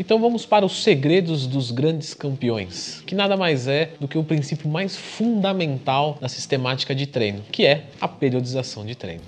Então vamos para os segredos dos grandes campeões, que nada mais é do que o princípio mais fundamental da sistemática de treino, que é a periodização de treino.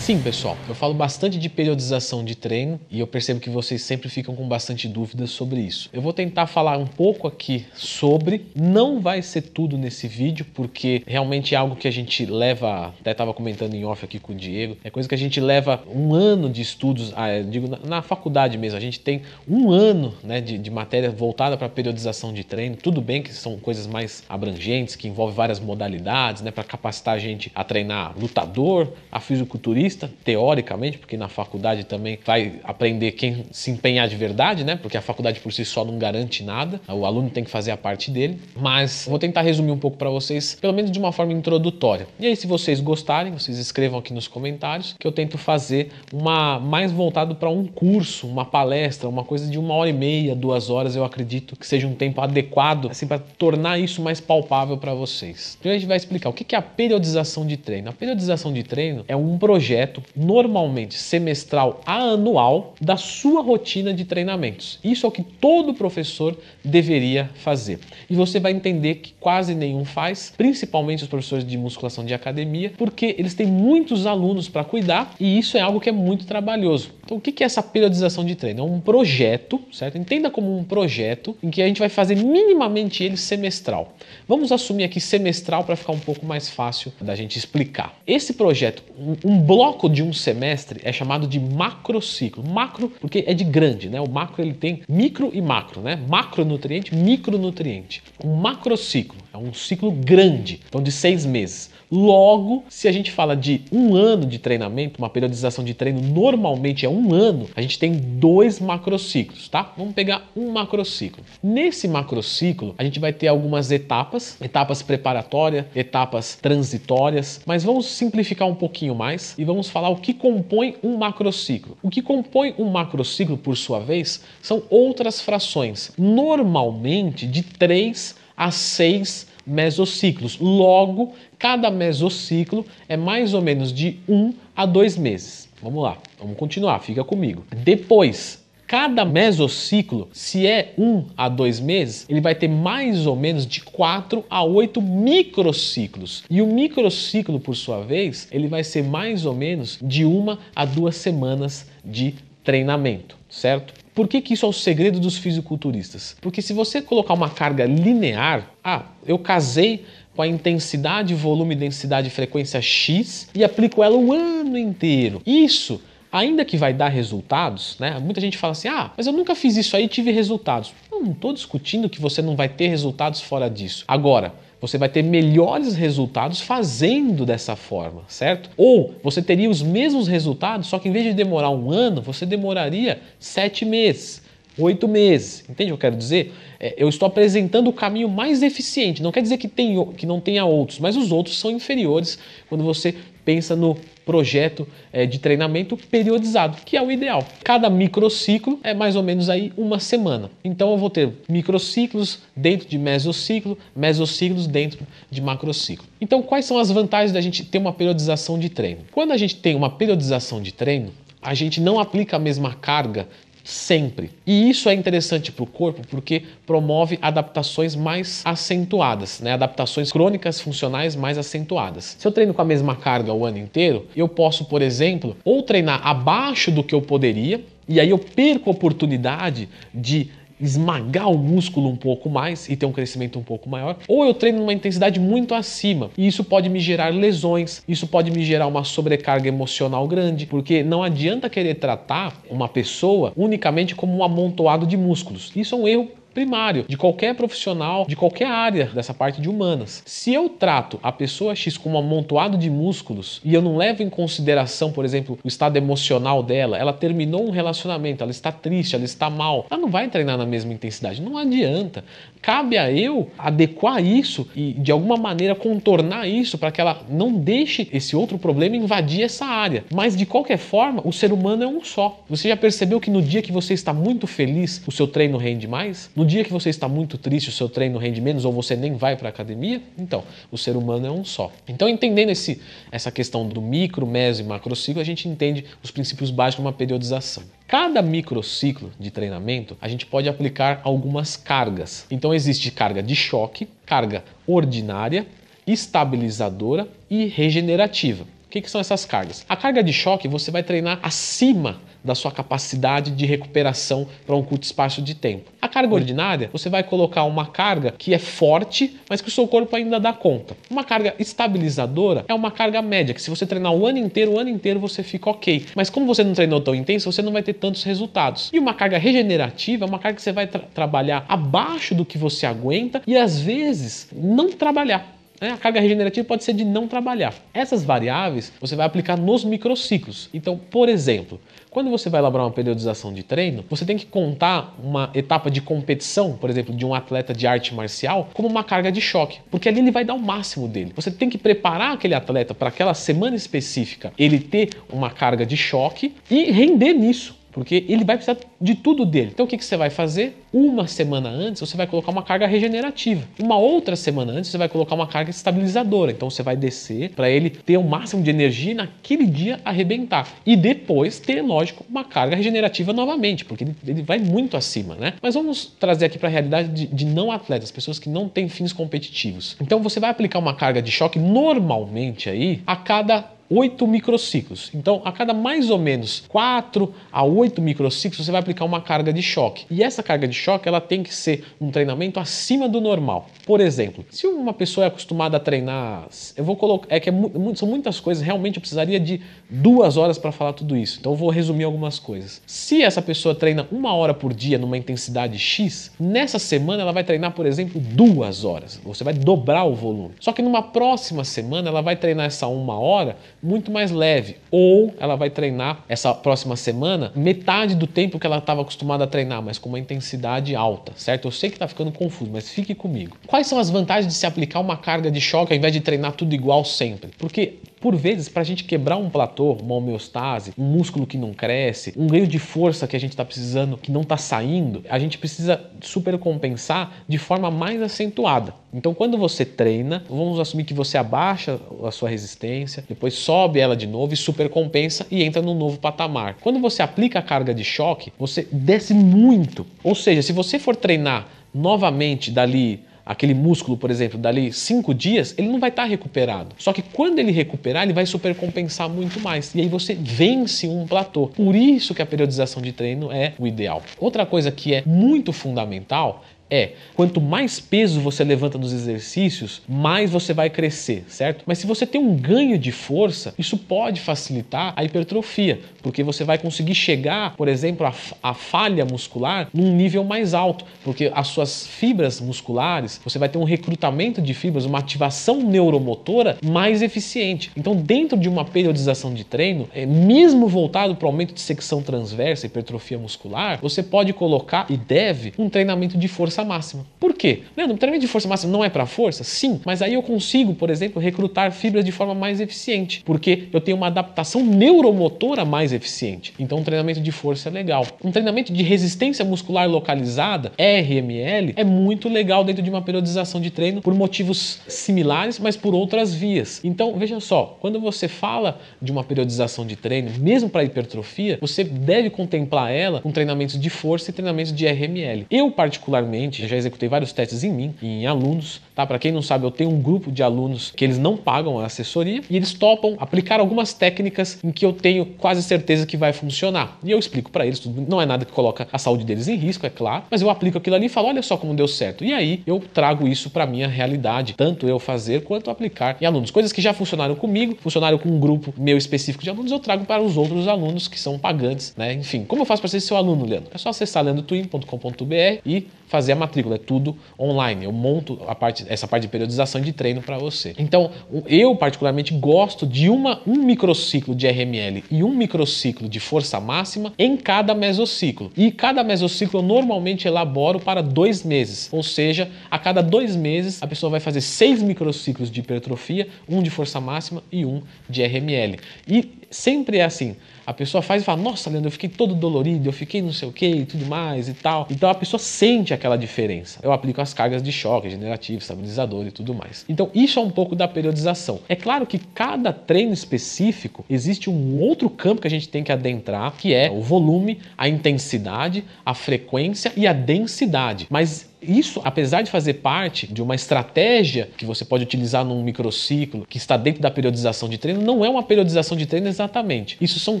Sim, pessoal, eu falo bastante de periodização de treino e eu percebo que vocês sempre ficam com bastante dúvidas sobre isso. Eu vou tentar falar um pouco aqui sobre, não vai ser tudo nesse vídeo, porque realmente é algo que a gente leva, até estava comentando em off aqui com o Diego, é coisa que a gente leva um ano de estudos, ah, digo, na, na, faculdade mesmo, a gente tem um ano né, de, de matéria voltada para periodização de treino. Tudo bem que são coisas mais abrangentes, que envolvem várias modalidades, né, para capacitar a gente a treinar lutador, a fisiculturista teoricamente, porque na faculdade também vai aprender quem se empenhar de verdade, né? Porque a faculdade por si só não garante nada, o aluno tem que fazer a parte dele. Mas vou tentar resumir um pouco para vocês, pelo menos de uma forma introdutória. E aí, se vocês gostarem, vocês escrevam aqui nos comentários que eu tento fazer uma mais voltado para um curso, uma palestra, uma coisa de uma hora e meia, duas horas. Eu acredito que seja um tempo adequado, assim, para tornar isso mais palpável para vocês. Então a gente vai explicar o que é a periodização de treino. A periodização de treino é um projeto projeto, normalmente semestral a anual, da sua rotina de treinamentos. Isso é o que todo professor deveria fazer. E você vai entender que quase nenhum faz, principalmente os professores de musculação de academia, porque eles têm muitos alunos para cuidar e isso é algo que é muito trabalhoso. Então, o que é essa periodização de treino? É um projeto, certo? Entenda como um projeto em que a gente vai fazer minimamente ele semestral. Vamos assumir aqui semestral para ficar um pouco mais fácil da gente explicar. Esse projeto, um bloco de um semestre é chamado de macrociclo. Macro porque é de grande, né? O macro ele tem micro e macro, né? Macronutriente, micronutriente. Um macrociclo é um ciclo grande, então de seis meses. Logo, se a gente fala de um ano de treinamento, uma periodização de treino normalmente é um ano, a gente tem dois macrociclos, tá? Vamos pegar um macrociclo. Nesse macrociclo, a gente vai ter algumas etapas, etapas preparatórias, etapas transitórias, mas vamos simplificar um pouquinho mais e vamos falar o que compõe um macrociclo. O que compõe um macrociclo, por sua vez, são outras frações, normalmente de 3 a 6 mesociclos. Logo, cada mesociclo é mais ou menos de 1 a 2 meses. Vamos lá, vamos continuar, fica comigo. Depois, cada mesociclo, se é 1 a 2 meses, ele vai ter mais ou menos de 4 a 8 microciclos. E o microciclo, por sua vez, ele vai ser mais ou menos de 1 a 2 semanas de treinamento, certo? Por que, que isso é o segredo dos fisiculturistas? Porque se você colocar uma carga linear, ah, eu casei com a intensidade, volume, densidade, frequência X e aplico ela o ano inteiro. Isso ainda que vai dar resultados, né? Muita gente fala assim: ah, mas eu nunca fiz isso aí e tive resultados. não estou discutindo que você não vai ter resultados fora disso. Agora, você vai ter melhores resultados fazendo dessa forma, certo? Ou você teria os mesmos resultados, só que em vez de demorar um ano, você demoraria sete meses, oito meses. Entende o que eu quero dizer? É, eu estou apresentando o caminho mais eficiente. Não quer dizer que, tem, que não tenha outros, mas os outros são inferiores quando você pensa no projeto é, de treinamento periodizado, que é o ideal. Cada microciclo é mais ou menos aí uma semana. Então eu vou ter microciclos dentro de mesociclo, mesociclos dentro de macrociclo. Então quais são as vantagens da gente ter uma periodização de treino? Quando a gente tem uma periodização de treino, a gente não aplica a mesma carga sempre. E isso é interessante para o corpo porque promove adaptações mais acentuadas, né? adaptações crônicas funcionais mais acentuadas. Se eu treino com a mesma carga o ano inteiro, eu posso, por exemplo, ou treinar abaixo do que eu poderia, e aí eu perco a oportunidade de esmagar o músculo um pouco mais e ter um crescimento um pouco maior, ou eu treino numa intensidade muito acima e isso pode me gerar lesões, isso pode me gerar uma sobrecarga emocional grande, porque não adianta querer tratar uma pessoa unicamente como um amontoado de músculos. Isso é um erro primário de qualquer profissional, de qualquer área dessa parte de humanas. Se eu trato a pessoa X como um amontoado de músculos e eu não levo em consideração, por exemplo, o estado emocional dela, ela terminou um relacionamento, ela está triste, ela está mal, ela não vai treinar na mesma intensidade. Não adianta. Cabe a eu adequar isso e de alguma maneira contornar isso para que ela não deixe esse outro problema invadir essa área. Mas de qualquer forma, o ser humano é um só. Você já percebeu que no dia que você está muito feliz, o seu treino rende mais? No dia que você está muito triste, o seu treino rende menos ou você nem vai para a academia? Então, o ser humano é um só. Então, entendendo esse, essa questão do micro, meso e macrociclo, a gente entende os princípios básicos de uma periodização. Cada microciclo de treinamento, a gente pode aplicar algumas cargas. Então, existe carga de choque, carga ordinária, estabilizadora e regenerativa. O que, que, são essas cargas? A carga de choque você vai treinar acima da sua capacidade de recuperação para um curto espaço de tempo. A carga ordinária, você vai colocar uma carga que é forte, mas que o seu corpo ainda dá conta. Uma carga estabilizadora é uma carga média, que se você treinar o ano inteiro, o ano inteiro você fica ok. Mas como você não treinou tão intenso, você não vai ter tantos resultados. E uma carga regenerativa é uma carga que você vai tra trabalhar abaixo do que você aguenta e às vezes não trabalhar. Né? A carga regenerativa pode ser de não trabalhar. Essas variáveis você vai aplicar nos microciclos. Então, por exemplo, quando você vai elaborar uma periodização de treino, você tem que contar uma etapa de competição, por exemplo, de um atleta de arte marcial, como uma carga de choque, porque ali ele vai dar o máximo dele. Você tem que preparar aquele atleta para aquela semana específica, ele ter uma carga de choque e render nisso porque ele vai precisar de tudo dele. Então o que, que você vai fazer? Uma semana antes você vai colocar uma carga regenerativa. Uma outra semana antes você vai colocar uma carga estabilizadora. Então você vai descer para ele ter o máximo de energia e naquele dia arrebentar. E depois ter, lógico, uma carga regenerativa novamente, porque ele, ele vai muito acima, né? Mas vamos trazer aqui para a realidade de, de não atletas, pessoas que não têm fins competitivos. Então você vai aplicar uma carga de choque normalmente aí a cada 8 microciclos. Então, a cada mais ou menos 4 a 8 microciclos, você vai aplicar uma carga de choque. E essa carga de choque, ela tem que ser um treinamento acima do normal. Por exemplo, se uma pessoa é acostumada a treinar, eu vou colocar, é que é, são muitas coisas, realmente eu precisaria de duas horas para falar tudo isso. Então, eu vou resumir algumas coisas. Se essa pessoa treina uma hora por dia numa intensidade X, nessa semana ela vai treinar, por exemplo, duas horas. Você vai dobrar o volume. Só que numa próxima semana ela vai treinar essa uma hora muito mais leve. Ou ela vai treinar essa próxima semana metade do tempo que ela estava acostumada a treinar, mas com uma intensidade alta, certo? Eu sei que está ficando confuso, mas fique comigo. Quais são as vantagens de se aplicar uma carga de choque ao invés de treinar tudo igual sempre? Porque por vezes, para a gente quebrar um platô, uma homeostase, um músculo que não cresce, um ganho de força que a gente está precisando que não está saindo, a gente precisa supercompensar de forma mais acentuada. Então, quando você treina, vamos assumir que você abaixa a sua resistência, depois sobe ela de novo e supercompensa e entra num novo patamar. Quando você aplica a carga de choque, você desce muito. Ou seja, se você for treinar novamente dali aquele músculo, por exemplo, dali cinco dias, ele não vai estar tá recuperado. Só que quando ele recuperar, ele vai supercompensar muito mais. E aí você vence um platô. Por isso que a periodização de treino é o ideal. Outra coisa que é muito fundamental é quanto mais peso você levanta nos exercícios, mais você vai crescer, certo? Mas se você tem um ganho de força, isso pode facilitar a hipertrofia, porque você vai conseguir chegar, por exemplo, a, a falha muscular num nível mais alto, porque as suas fibras musculares, você vai ter um recrutamento de fibras, uma ativação neuromotora mais eficiente. Então, dentro de uma periodização de treino, é, mesmo voltado para o aumento de secção transversa, hipertrofia muscular, você pode colocar e deve um treinamento de força força máxima. Por quê? Leandro, o treinamento de força máxima não é para força? Sim, mas aí eu consigo, por exemplo, recrutar fibras de forma mais eficiente, porque eu tenho uma adaptação neuromotora mais eficiente. Então, um treinamento de força é legal. Um treinamento de resistência muscular localizada, RML, é muito legal dentro de uma periodização de treino por motivos similares, mas por outras vias. Então, veja só, quando você fala de uma periodização de treino, mesmo para hipertrofia, você deve contemplar ela com treinamentos de força e treinamentos de RML. Eu, particularmente, já executei vários testes em mim, em alunos, tá? Para quem não sabe, eu tenho um grupo de alunos que eles não pagam a assessoria e eles topam aplicar algumas técnicas em que eu tenho quase certeza que vai funcionar. E eu explico para eles, tudo não é nada que coloca a saúde deles em risco, é claro, mas eu aplico aquilo ali e falo, olha só como deu certo. E aí eu trago isso para minha realidade, tanto eu fazer quanto aplicar em alunos. Coisas que já funcionaram comigo, funcionaram com um grupo meu específico de alunos, eu trago para os outros alunos que são pagantes, né? Enfim, como eu faço para ser seu aluno, Leandro? É só acessar leandrotwin.com.br e fazer a matrícula, é tudo online. Eu monto a parte, essa parte de periodização de treino para você. Então, eu particularmente gosto de uma, um microciclo de RML e um microciclo de força máxima em cada mesociclo. E cada mesociclo eu normalmente elaboro para dois meses, ou seja, a cada dois meses a pessoa vai fazer seis microciclos de hipertrofia, um de força máxima e um de RML. E sempre é assim. A pessoa faz e fala, nossa, Leandro, eu fiquei todo dolorido, eu fiquei não sei o que e tudo mais e tal. Então a pessoa sente aquela diferença? Eu aplico as cargas de choque, generativo, estabilizador e tudo mais. Então, isso é um pouco da periodização. É claro que cada treino específico existe um outro campo que a gente tem que adentrar, que é o volume, a intensidade, a frequência e a densidade. Mas isso, apesar de fazer parte de uma estratégia que você pode utilizar num microciclo, que está dentro da periodização de treino, não é uma periodização de treino exatamente. Isso são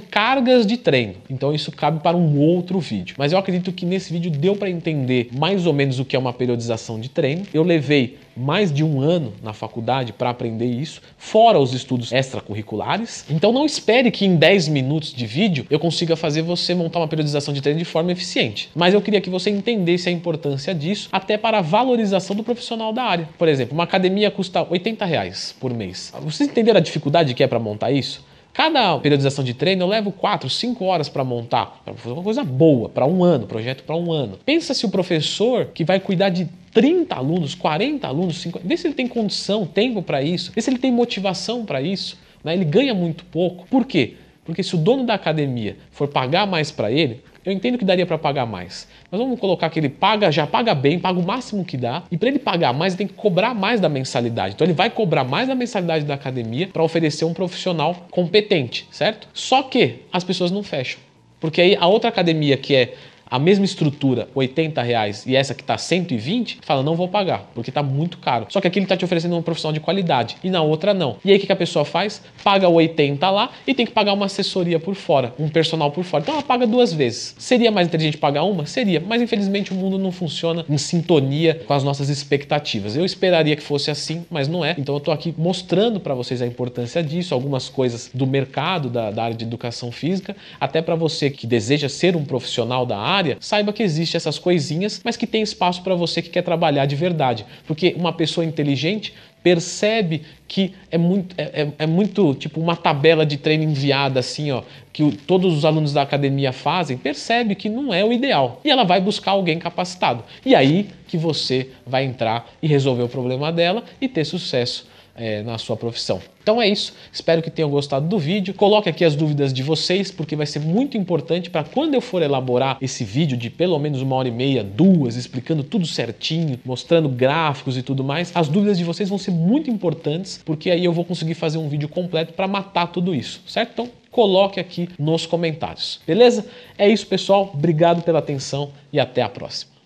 cargas de treino. Então isso cabe para um outro vídeo. Mas eu acredito que nesse vídeo deu para entender mais ou menos o que é uma periodização de treino. Eu levei mais de um ano na faculdade para aprender isso, fora os estudos extracurriculares. Então não espere que em 10 minutos de vídeo eu consiga fazer você montar uma periodização de treino de forma eficiente. Mas eu queria que você entendesse a importância disso, até para a valorização do profissional da área. Por exemplo, uma academia custa 80 reais por mês. Vocês entenderam a dificuldade que é para montar isso? Cada periodização de treino eu levo 4, 5 horas para montar, para fazer uma coisa boa, para um ano, projeto para um ano. Pensa se o professor que vai cuidar de 30 alunos, 40 alunos, 50, vê se ele tem condição, tempo para isso, vê se ele tem motivação para isso. Né? Ele ganha muito pouco. Por quê? Porque se o dono da academia for pagar mais para ele, eu entendo que daria para pagar mais. Mas vamos colocar que ele paga, já paga bem, paga o máximo que dá. E para ele pagar mais, ele tem que cobrar mais da mensalidade. Então ele vai cobrar mais da mensalidade da academia para oferecer um profissional competente, certo? Só que as pessoas não fecham. Porque aí a outra academia que é a mesma estrutura, 80 reais, e essa que está 120, fala, não vou pagar, porque está muito caro. Só que aqui ele está te oferecendo um profissional de qualidade, e na outra não. E aí o que a pessoa faz? Paga 80 lá e tem que pagar uma assessoria por fora, um personal por fora. Então ela paga duas vezes. Seria mais inteligente pagar uma? Seria, mas infelizmente o mundo não funciona em sintonia com as nossas expectativas. Eu esperaria que fosse assim, mas não é. Então eu estou aqui mostrando para vocês a importância disso, algumas coisas do mercado, da, da área de educação física, até para você que deseja ser um profissional da área, área, saiba que existem essas coisinhas, mas que tem espaço para você que quer trabalhar de verdade. Porque uma pessoa inteligente percebe que é muito, é, é, é, muito tipo uma tabela de treino enviada assim, ó, que o, todos os alunos da academia fazem, percebe que não é o ideal. E ela vai buscar alguém capacitado. E aí que você vai entrar e resolver o problema dela e ter sucesso é, na sua profissão. Então é isso, espero que tenham gostado do vídeo. Coloque aqui as dúvidas de vocês, porque vai ser muito importante para quando eu for elaborar esse vídeo de pelo menos uma hora e meia, duas, explicando tudo certinho, mostrando gráficos e tudo mais, as dúvidas de vocês vão ser muito importantes, porque aí eu vou conseguir fazer um vídeo completo para matar tudo isso, certo? Então coloque aqui nos comentários, beleza? É isso, pessoal. Obrigado pela atenção e até a próxima.